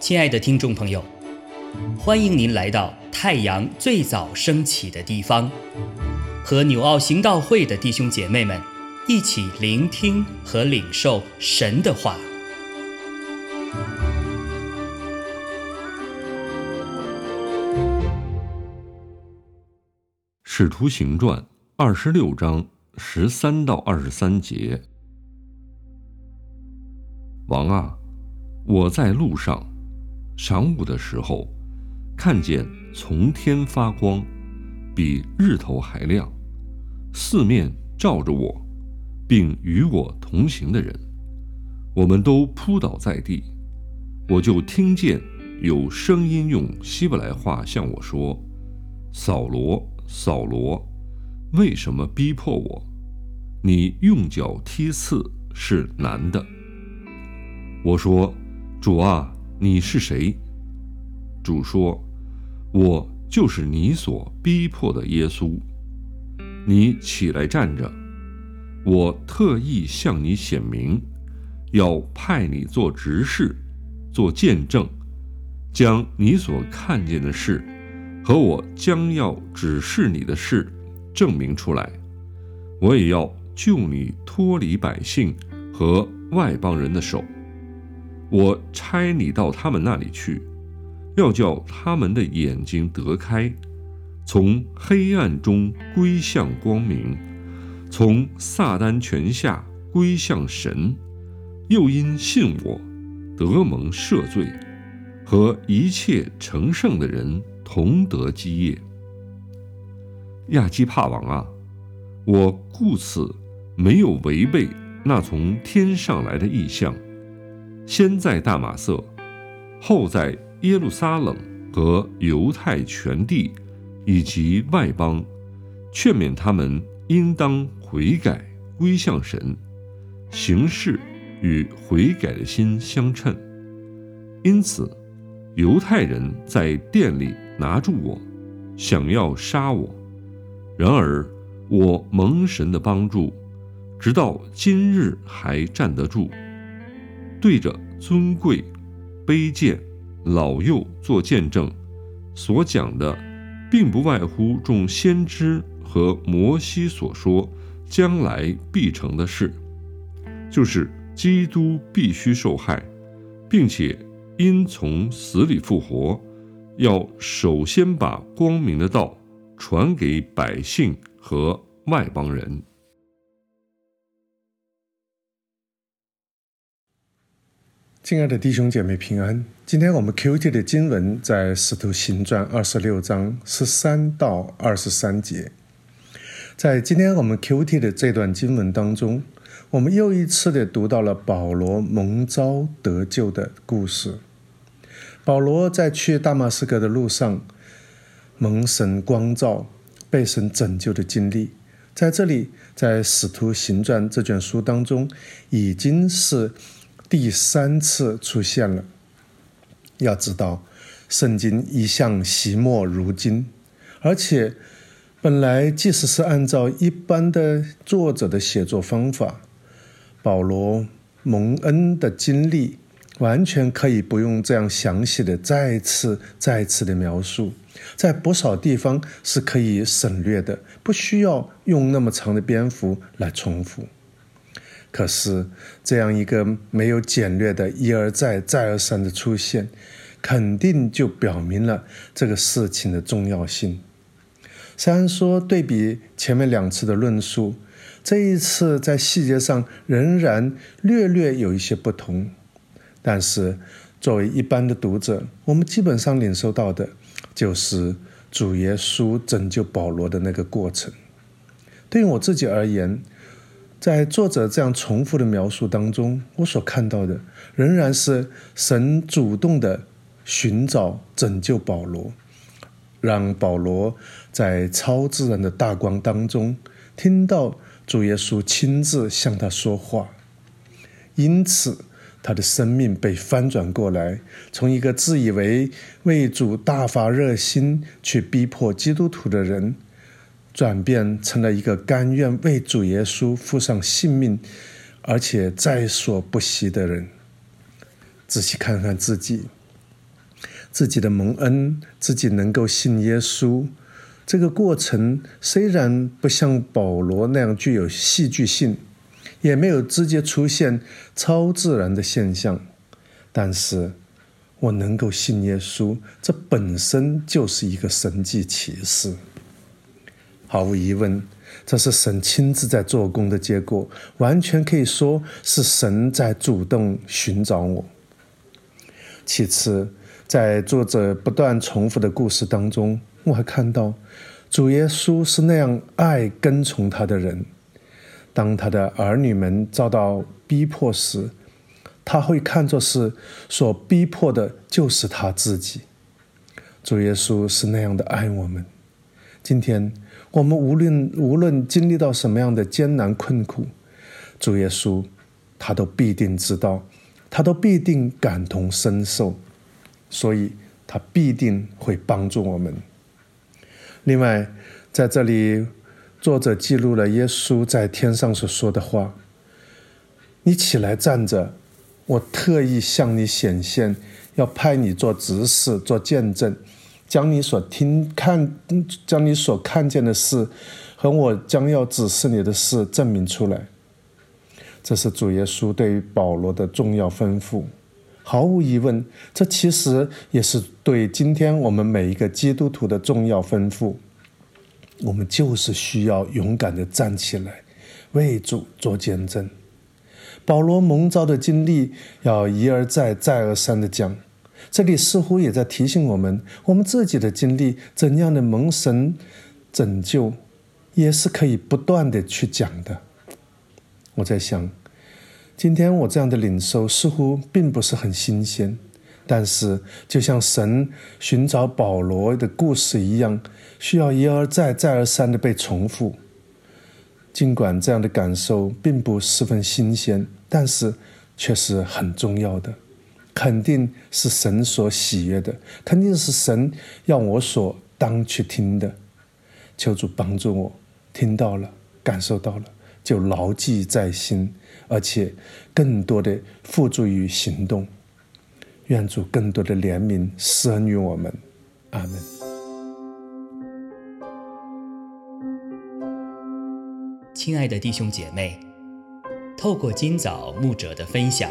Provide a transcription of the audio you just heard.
亲爱的听众朋友，欢迎您来到太阳最早升起的地方，和纽奥行道会的弟兄姐妹们一起聆听和领受神的话。使徒行传二十六章十三到二十三节。王啊，我在路上。晌午的时候，看见从天发光，比日头还亮，四面照着我，并与我同行的人，我们都扑倒在地。我就听见有声音用希伯来话向我说：“扫罗，扫罗，为什么逼迫我？你用脚踢刺是难的。”我说：“主啊。”你是谁？主说：“我就是你所逼迫的耶稣。你起来站着，我特意向你显明，要派你做执事，做见证，将你所看见的事和我将要指示你的事证明出来。我也要救你脱离百姓和外邦人的手。”我差你到他们那里去，要叫他们的眼睛得开，从黑暗中归向光明，从撒旦权下归向神，又因信我，得蒙赦罪，和一切成圣的人同得基业。亚基帕王啊，我故此没有违背那从天上来的意象。先在大马色，后在耶路撒冷和犹太全地，以及外邦，劝勉他们应当悔改归向神，行事与悔改的心相称。因此，犹太人在店里拿住我，想要杀我。然而我蒙神的帮助，直到今日还站得住。对着尊贵、卑贱、老幼做见证，所讲的，并不外乎众先知和摩西所说将来必成的事，就是基督必须受害，并且因从死里复活，要首先把光明的道传给百姓和外邦人。亲爱的弟兄姐妹平安。今天我们 Q T 的经文在《使徒行传》二十六章十三到二十三节。在今天我们 Q T 的这段经文当中，我们又一次的读到了保罗蒙召得救的故事。保罗在去大马士革的路上，蒙神光照，被神拯救的经历，在这里，在《使徒行传》这卷书当中，已经是。第三次出现了。要知道，圣经一向惜墨如金，而且本来即使是按照一般的作者的写作方法，保罗蒙恩的经历完全可以不用这样详细的再次再次的描述，在不少地方是可以省略的，不需要用那么长的篇幅来重复。可是，这样一个没有简略的一而再、再而三的出现，肯定就表明了这个事情的重要性。虽然说对比前面两次的论述，这一次在细节上仍然略略有一些不同，但是作为一般的读者，我们基本上领受到的就是主耶稣拯救保罗的那个过程。对于我自己而言，在作者这样重复的描述当中，我所看到的仍然是神主动的寻找、拯救保罗，让保罗在超自然的大光当中听到主耶稣亲自向他说话，因此他的生命被翻转过来，从一个自以为为主大发热心去逼迫基督徒的人。转变成了一个甘愿为主耶稣付上性命，而且在所不惜的人。仔细看看自己，自己的蒙恩，自己能够信耶稣，这个过程虽然不像保罗那样具有戏剧性，也没有直接出现超自然的现象，但是我能够信耶稣，这本身就是一个神迹奇事。毫无疑问，这是神亲自在做工的结果，完全可以说是神在主动寻找我。其次，在作者不断重复的故事当中，我还看到主耶稣是那样爱跟从他的人。当他的儿女们遭到逼迫时，他会看作是所逼迫的就是他自己。主耶稣是那样的爱我们。今天我们无论无论经历到什么样的艰难困苦，主耶稣他都必定知道。他都必定感同身受，所以他必定会帮助我们。另外，在这里，作者记录了耶稣在天上所说的话：“你起来站着，我特意向你显现，要派你做执事、做见证，将你所听看、将你所看见的事和我将要指示你的事证明出来。”这是主耶稣对于保罗的重要吩咐，毫无疑问，这其实也是对今天我们每一个基督徒的重要吩咐。我们就是需要勇敢的站起来，为主做见证。保罗蒙召的经历要一而再、再而三的讲，这里似乎也在提醒我们，我们自己的经历怎样的蒙神拯救，也是可以不断的去讲的。我在想，今天我这样的领受似乎并不是很新鲜，但是就像神寻找保罗的故事一样，需要一而再、再而三的被重复。尽管这样的感受并不十分新鲜，但是却是很重要的，肯定是神所喜悦的，肯定是神要我所当去听的。求主帮助我，听到了，感受到了。就牢记在心，而且更多的付诸于行动。愿主更多的怜悯施恩于我们，阿门。亲爱的弟兄姐妹，透过今早牧者的分享，